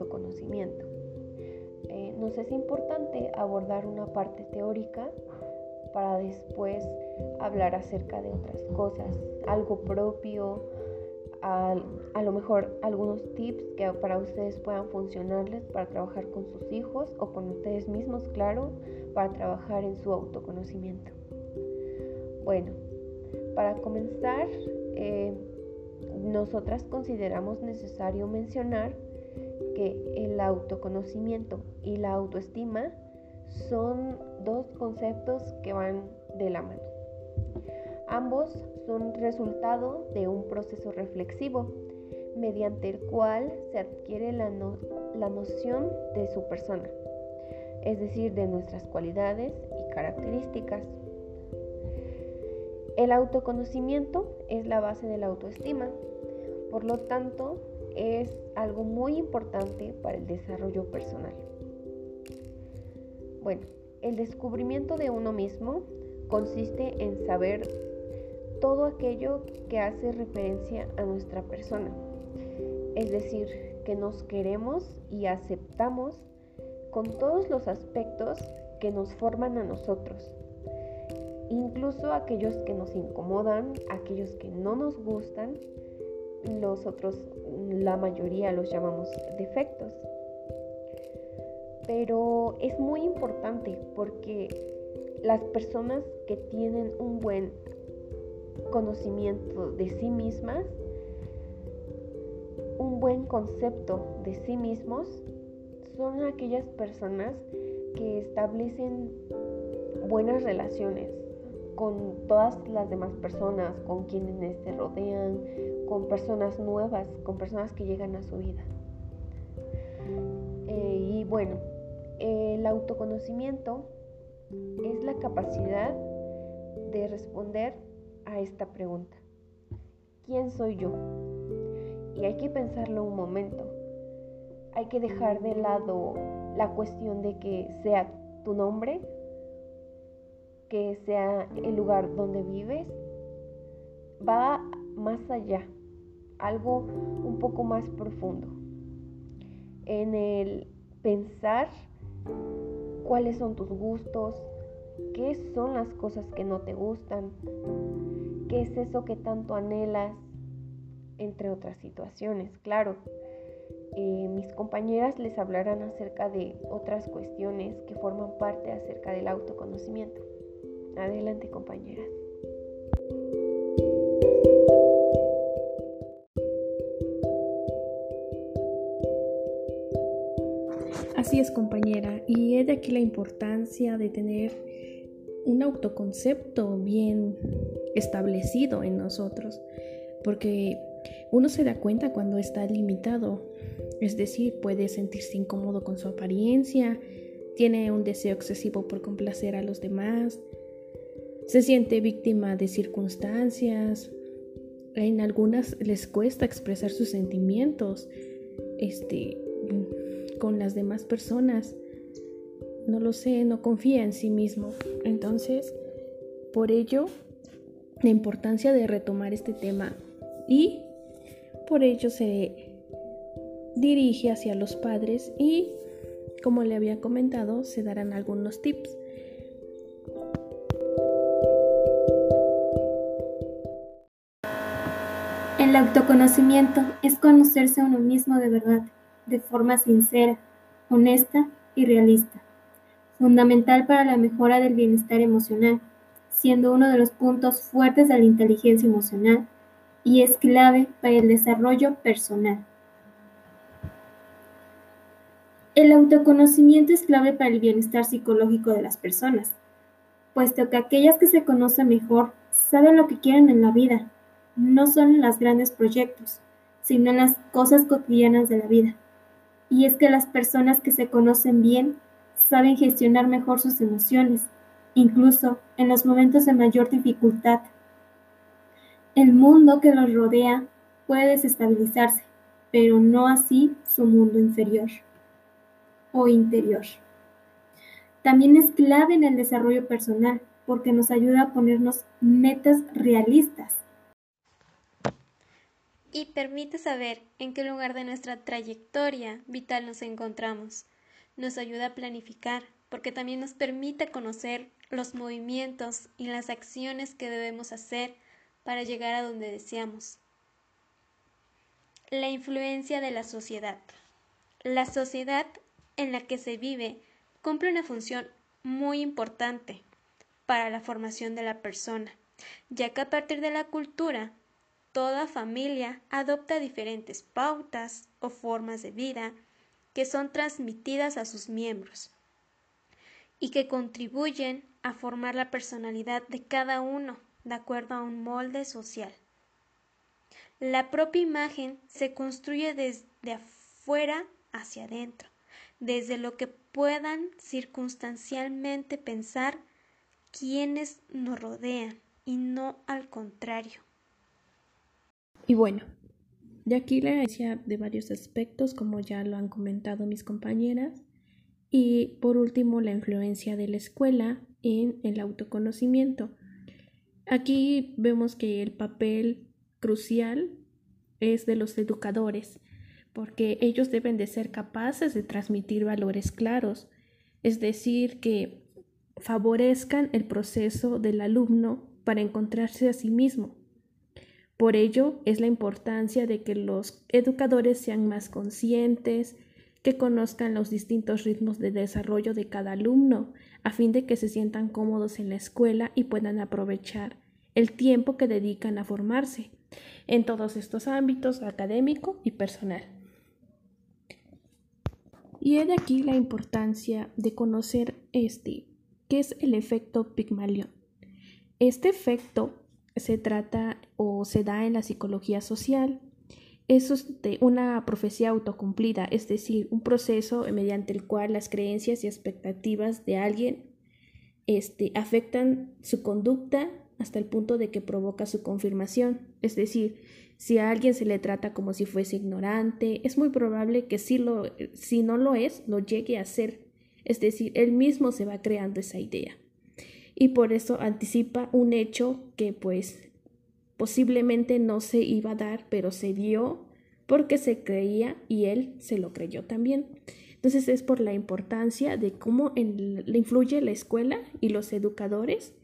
autoconocimiento. Eh, nos es importante abordar una parte teórica para después hablar acerca de otras cosas, algo propio, a, lo mejor algunos tips que para ustedes puedan funcionarles para trabajar con sus hijos o con ustedes mismos, claro, para trabajar en su autoconocimiento. Bueno, para comenzar, eh, nosotras consideramos necesario mencionar que el autoconocimiento y la autoestima son dos conceptos que van de la mano. Ambos son resultado de un proceso reflexivo mediante el cual se adquiere la, la noción de su persona, es decir, de nuestras cualidades y características. El autoconocimiento es la base de la autoestima, por lo tanto es algo muy importante para el desarrollo personal. Bueno, el descubrimiento de uno mismo consiste en saber todo aquello que hace referencia a nuestra persona, es decir, que nos queremos y aceptamos con todos los aspectos que nos forman a nosotros incluso aquellos que nos incomodan, aquellos que no nos gustan, nosotros la mayoría los llamamos defectos. Pero es muy importante porque las personas que tienen un buen conocimiento de sí mismas, un buen concepto de sí mismos, son aquellas personas que establecen buenas relaciones, con todas las demás personas, con quienes se rodean, con personas nuevas, con personas que llegan a su vida. Eh, y bueno, el autoconocimiento es la capacidad de responder a esta pregunta. ¿Quién soy yo? Y hay que pensarlo un momento. Hay que dejar de lado la cuestión de que sea tu nombre que sea el lugar donde vives, va más allá, algo un poco más profundo, en el pensar cuáles son tus gustos, qué son las cosas que no te gustan, qué es eso que tanto anhelas, entre otras situaciones, claro. Eh, mis compañeras les hablarán acerca de otras cuestiones que forman parte acerca del autoconocimiento. Adelante compañera. Así es compañera, y es de aquí la importancia de tener un autoconcepto bien establecido en nosotros, porque uno se da cuenta cuando está limitado, es decir, puede sentirse incómodo con su apariencia, tiene un deseo excesivo por complacer a los demás, se siente víctima de circunstancias. En algunas les cuesta expresar sus sentimientos este, con las demás personas. No lo sé, no confía en sí mismo. Entonces, por ello, la importancia de retomar este tema y por ello se dirige hacia los padres y, como le había comentado, se darán algunos tips. El autoconocimiento es conocerse a uno mismo de verdad, de forma sincera, honesta y realista, fundamental para la mejora del bienestar emocional, siendo uno de los puntos fuertes de la inteligencia emocional y es clave para el desarrollo personal. El autoconocimiento es clave para el bienestar psicológico de las personas, puesto que aquellas que se conocen mejor saben lo que quieren en la vida no son en los grandes proyectos, sino en las cosas cotidianas de la vida. Y es que las personas que se conocen bien saben gestionar mejor sus emociones, incluso en los momentos de mayor dificultad. El mundo que los rodea puede desestabilizarse, pero no así su mundo inferior o interior. También es clave en el desarrollo personal porque nos ayuda a ponernos metas realistas y permite saber en qué lugar de nuestra trayectoria vital nos encontramos. Nos ayuda a planificar porque también nos permite conocer los movimientos y las acciones que debemos hacer para llegar a donde deseamos. La influencia de la sociedad. La sociedad en la que se vive cumple una función muy importante para la formación de la persona, ya que a partir de la cultura, toda familia adopta diferentes pautas o formas de vida que son transmitidas a sus miembros y que contribuyen a formar la personalidad de cada uno de acuerdo a un molde social. La propia imagen se construye desde afuera hacia adentro, desde lo que puedan circunstancialmente pensar quienes nos rodean y no al contrario. Y bueno, de aquí la decía de varios aspectos, como ya lo han comentado mis compañeras, y por último la influencia de la escuela en el autoconocimiento. Aquí vemos que el papel crucial es de los educadores, porque ellos deben de ser capaces de transmitir valores claros, es decir, que favorezcan el proceso del alumno para encontrarse a sí mismo. Por ello es la importancia de que los educadores sean más conscientes, que conozcan los distintos ritmos de desarrollo de cada alumno, a fin de que se sientan cómodos en la escuela y puedan aprovechar el tiempo que dedican a formarse en todos estos ámbitos académico y personal. Y he de aquí la importancia de conocer este, que es el efecto Pigmalión. Este efecto se trata o se da en la psicología social es de una profecía autocumplida, es decir, un proceso mediante el cual las creencias y expectativas de alguien este, afectan su conducta hasta el punto de que provoca su confirmación. Es decir, si a alguien se le trata como si fuese ignorante, es muy probable que si, lo, si no lo es, lo llegue a ser. Es decir, él mismo se va creando esa idea. Y por eso anticipa un hecho que pues Posiblemente no se iba a dar, pero se dio porque se creía y él se lo creyó también. Entonces es por la importancia de cómo le influye la escuela y los educadores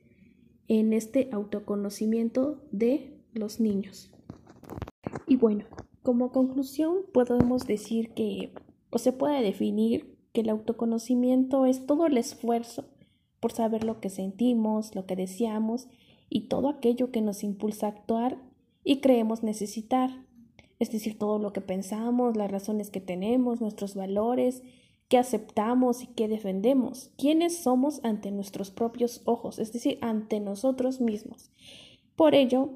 en este autoconocimiento de los niños. Y bueno, como conclusión podemos decir que o se puede definir que el autoconocimiento es todo el esfuerzo por saber lo que sentimos, lo que deseamos y todo aquello que nos impulsa a actuar y creemos necesitar, es decir, todo lo que pensamos, las razones que tenemos, nuestros valores, que aceptamos y que defendemos, quiénes somos ante nuestros propios ojos, es decir, ante nosotros mismos. Por ello,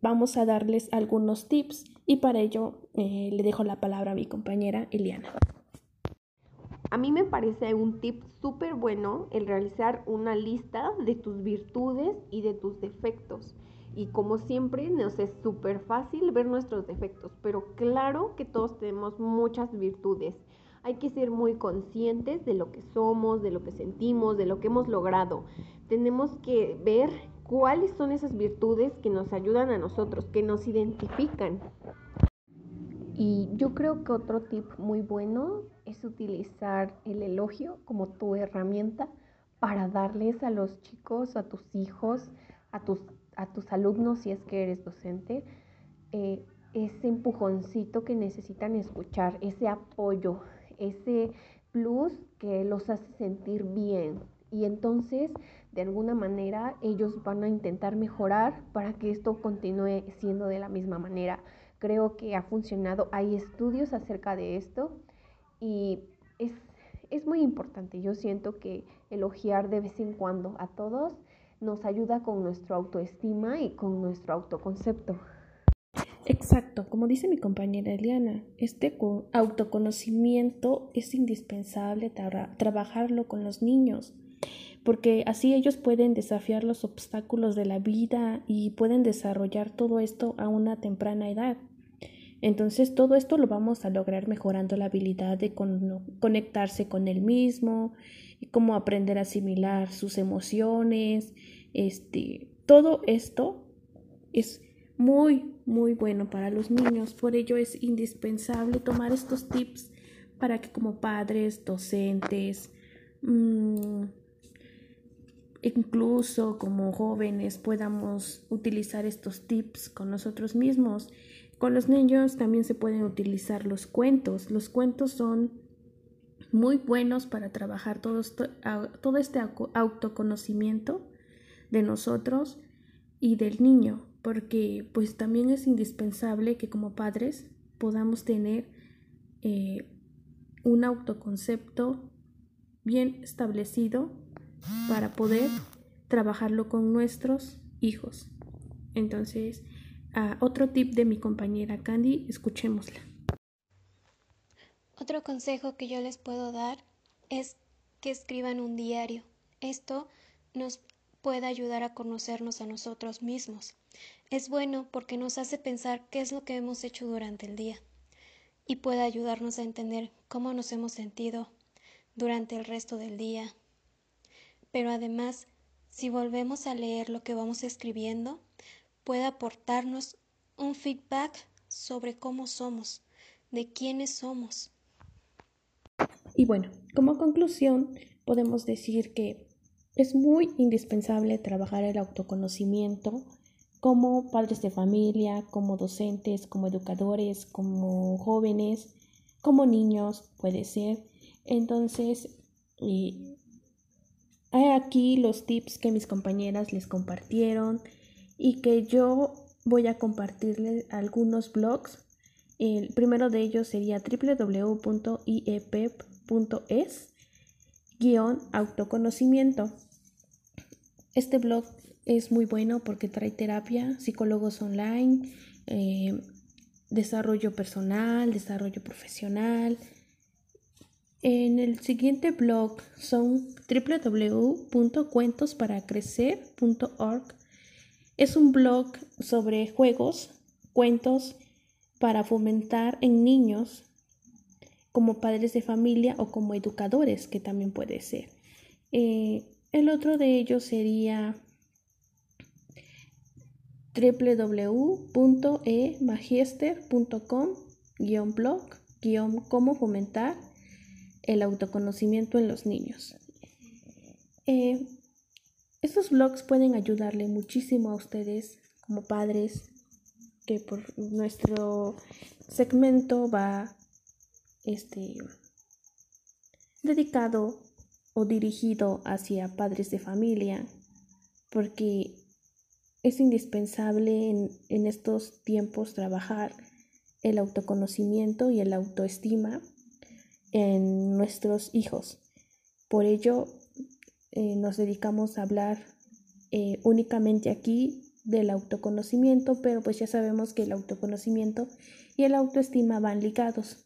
vamos a darles algunos tips y para ello eh, le dejo la palabra a mi compañera Eliana. A mí me parece un tip súper bueno el realizar una lista de tus virtudes y de tus defectos. Y como siempre nos es súper fácil ver nuestros defectos, pero claro que todos tenemos muchas virtudes. Hay que ser muy conscientes de lo que somos, de lo que sentimos, de lo que hemos logrado. Tenemos que ver cuáles son esas virtudes que nos ayudan a nosotros, que nos identifican. Y yo creo que otro tip muy bueno es utilizar el elogio como tu herramienta para darles a los chicos, a tus hijos, a tus, a tus alumnos, si es que eres docente, eh, ese empujoncito que necesitan escuchar, ese apoyo, ese plus que los hace sentir bien. Y entonces, de alguna manera, ellos van a intentar mejorar para que esto continúe siendo de la misma manera creo que ha funcionado. Hay estudios acerca de esto y es, es muy importante. Yo siento que elogiar de vez en cuando a todos nos ayuda con nuestra autoestima y con nuestro autoconcepto. Exacto, como dice mi compañera Eliana, este autoconocimiento es indispensable trabajarlo con los niños, porque así ellos pueden desafiar los obstáculos de la vida y pueden desarrollar todo esto a una temprana edad. Entonces todo esto lo vamos a lograr mejorando la habilidad de conectarse con él mismo, y cómo aprender a asimilar sus emociones. Este, todo esto es muy, muy bueno para los niños. Por ello es indispensable tomar estos tips para que como padres, docentes, mmm, incluso como jóvenes podamos utilizar estos tips con nosotros mismos. Con los niños también se pueden utilizar los cuentos. Los cuentos son muy buenos para trabajar todo, todo este autoconocimiento de nosotros y del niño, porque pues también es indispensable que como padres podamos tener eh, un autoconcepto bien establecido para poder trabajarlo con nuestros hijos. Entonces, otro tip de mi compañera Candy, escuchémosla. Otro consejo que yo les puedo dar es que escriban un diario. Esto nos puede ayudar a conocernos a nosotros mismos. Es bueno porque nos hace pensar qué es lo que hemos hecho durante el día y puede ayudarnos a entender cómo nos hemos sentido durante el resto del día pero además, si volvemos a leer lo que vamos escribiendo, puede aportarnos un feedback sobre cómo somos, de quiénes somos. Y bueno, como conclusión, podemos decir que es muy indispensable trabajar el autoconocimiento como padres de familia, como docentes, como educadores, como jóvenes, como niños, puede ser. Entonces, hay aquí los tips que mis compañeras les compartieron y que yo voy a compartirles algunos blogs. El primero de ellos sería www.iepep.es autoconocimiento. Este blog es muy bueno porque trae terapia, psicólogos online, eh, desarrollo personal, desarrollo profesional, en el siguiente blog son www.cuentosparacrecer.org. Es un blog sobre juegos, cuentos para fomentar en niños como padres de familia o como educadores, que también puede ser. Eh, el otro de ellos sería www.emagister.com-blog-cómo fomentar el autoconocimiento en los niños. Eh, estos blogs pueden ayudarle muchísimo a ustedes como padres, que por nuestro segmento va este, dedicado o dirigido hacia padres de familia, porque es indispensable en, en estos tiempos trabajar el autoconocimiento y el autoestima en nuestros hijos. Por ello, eh, nos dedicamos a hablar eh, únicamente aquí del autoconocimiento, pero pues ya sabemos que el autoconocimiento y el autoestima van ligados.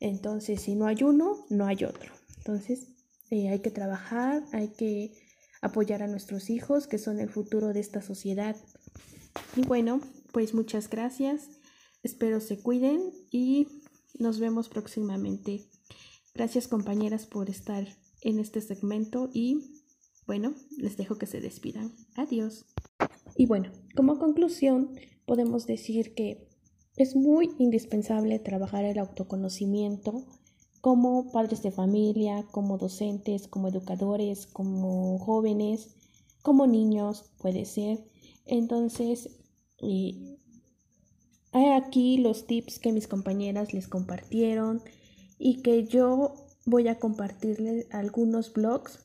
Entonces, si no hay uno, no hay otro. Entonces, eh, hay que trabajar, hay que apoyar a nuestros hijos, que son el futuro de esta sociedad. Y bueno, pues muchas gracias. Espero se cuiden y nos vemos próximamente. Gracias compañeras por estar en este segmento y bueno, les dejo que se despidan. Adiós. Y bueno, como conclusión, podemos decir que es muy indispensable trabajar el autoconocimiento como padres de familia, como docentes, como educadores, como jóvenes, como niños, puede ser. Entonces, hay aquí los tips que mis compañeras les compartieron y que yo voy a compartirles algunos blogs.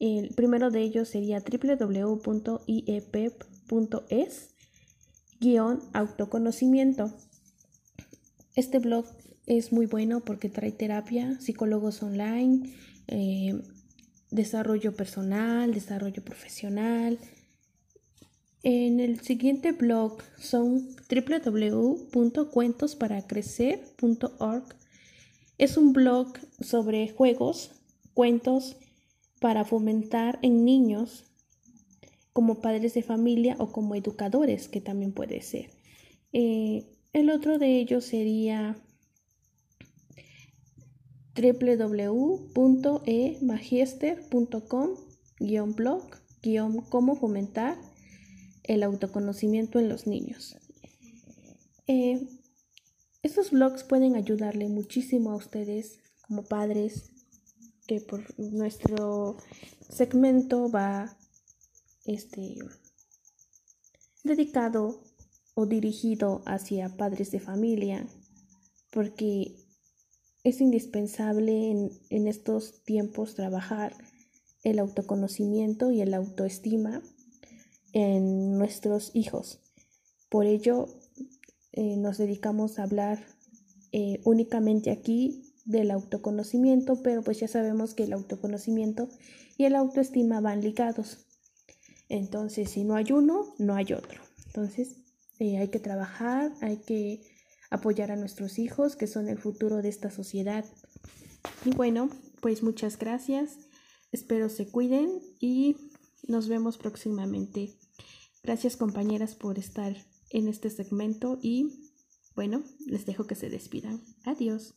El primero de ellos sería www.iepep.es guion autoconocimiento. Este blog es muy bueno porque trae terapia, psicólogos online, eh, desarrollo personal, desarrollo profesional. En el siguiente blog son www.cuentosparacrecer.org es un blog sobre juegos, cuentos para fomentar en niños como padres de familia o como educadores, que también puede ser. Eh, el otro de ellos sería www.emagister.com-blog-cómo fomentar el autoconocimiento en los niños. Eh, estos blogs pueden ayudarle muchísimo a ustedes como padres, que por nuestro segmento va este, dedicado o dirigido hacia padres de familia, porque es indispensable en, en estos tiempos trabajar el autoconocimiento y el autoestima en nuestros hijos. Por ello, eh, nos dedicamos a hablar eh, únicamente aquí del autoconocimiento, pero pues ya sabemos que el autoconocimiento y el autoestima van ligados. Entonces, si no hay uno, no hay otro. Entonces, eh, hay que trabajar, hay que apoyar a nuestros hijos, que son el futuro de esta sociedad. Y bueno, pues muchas gracias. Espero se cuiden y nos vemos próximamente. Gracias compañeras por estar en este segmento y bueno, les dejo que se despidan. Adiós.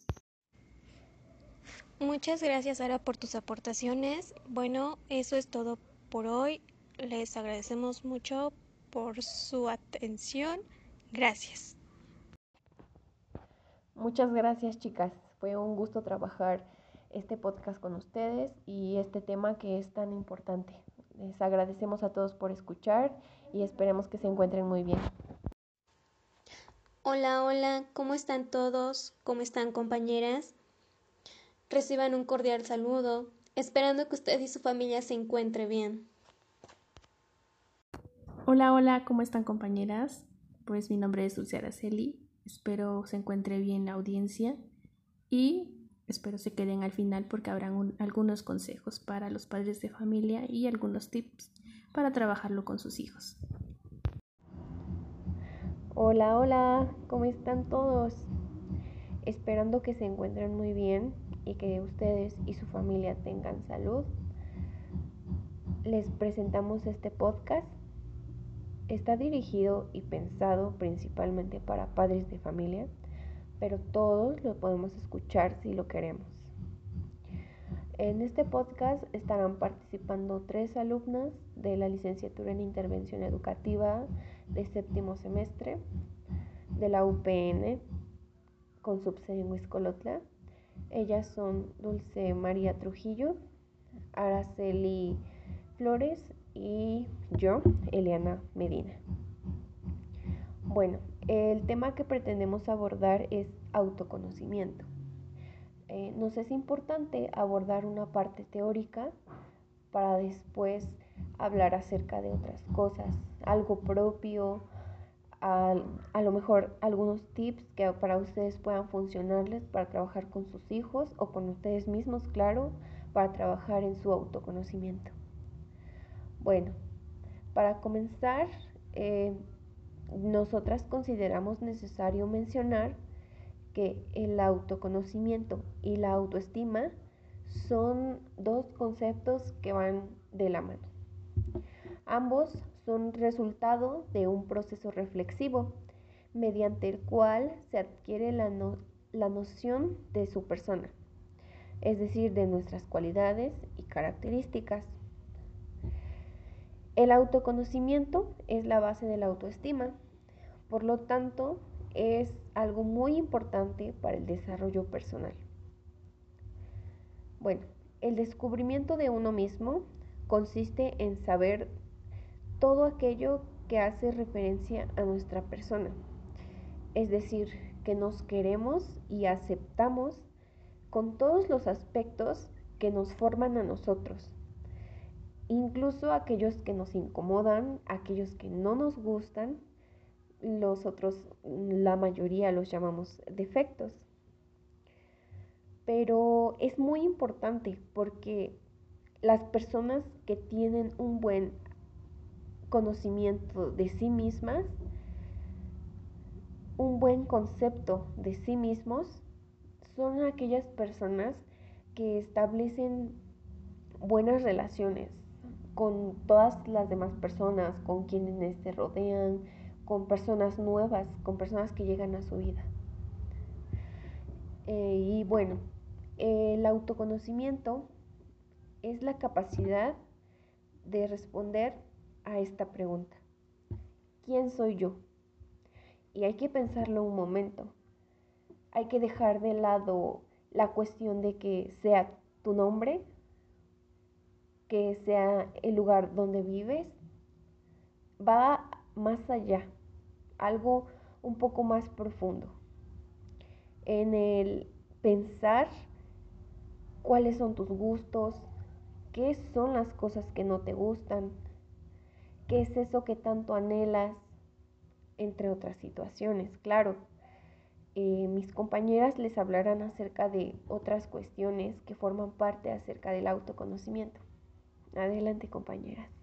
Muchas gracias Sara por tus aportaciones. Bueno, eso es todo por hoy. Les agradecemos mucho por su atención. Gracias. Muchas gracias chicas. Fue un gusto trabajar este podcast con ustedes y este tema que es tan importante. Les agradecemos a todos por escuchar y esperemos que se encuentren muy bien. Hola, hola, ¿cómo están todos? ¿Cómo están compañeras? Reciban un cordial saludo, esperando que usted y su familia se encuentren bien. Hola, hola, ¿cómo están compañeras? Pues mi nombre es Dulce Araceli, espero se encuentre bien la audiencia y Espero se queden al final porque habrán algunos consejos para los padres de familia y algunos tips para trabajarlo con sus hijos. Hola, hola, ¿cómo están todos? Esperando que se encuentren muy bien y que ustedes y su familia tengan salud. Les presentamos este podcast. Está dirigido y pensado principalmente para padres de familia pero todos lo podemos escuchar si lo queremos. En este podcast estarán participando tres alumnas de la licenciatura en intervención educativa de séptimo semestre de la UPN con subsede en Huiscolotla. Ellas son Dulce María Trujillo, Araceli Flores y yo, Eliana Medina. Bueno, el tema que pretendemos abordar es autoconocimiento. Eh, nos es importante abordar una parte teórica para después hablar acerca de otras cosas, algo propio, a, a, lo mejor algunos tips que para ustedes puedan funcionarles para trabajar con sus hijos o con ustedes mismos, claro, para trabajar en su autoconocimiento. Bueno, para comenzar, eh, nosotras consideramos necesario mencionar que el autoconocimiento y la autoestima son dos conceptos que van de la mano. Ambos son resultado de un proceso reflexivo mediante el cual se adquiere la, la noción de su persona, es decir, de nuestras cualidades y características. El autoconocimiento es la base de la autoestima, por lo tanto es algo muy importante para el desarrollo personal. Bueno, el descubrimiento de uno mismo consiste en saber todo aquello que hace referencia a nuestra persona, es decir, que nos queremos y aceptamos con todos los aspectos que nos forman a nosotros incluso aquellos que nos incomodan, aquellos que no nos gustan, los otros, la mayoría los llamamos defectos. Pero es muy importante porque las personas que tienen un buen conocimiento de sí mismas, un buen concepto de sí mismos, son aquellas personas que establecen buenas relaciones, con todas las demás personas, con quienes se rodean, con personas nuevas, con personas que llegan a su vida. Eh, y bueno, el autoconocimiento es la capacidad de responder a esta pregunta. ¿Quién soy yo? y hay que pensarlo un momento. Hay que dejar de lado la cuestión de que sea tu nombre, que sea el lugar donde vives, va más allá, algo un poco más profundo, en el pensar cuáles son tus gustos, qué son las cosas que no te gustan, qué es eso que tanto anhelas, entre otras situaciones, claro. Eh, mis compañeras les hablarán acerca de otras cuestiones que forman parte acerca del autoconocimiento. Adelante, compañeras.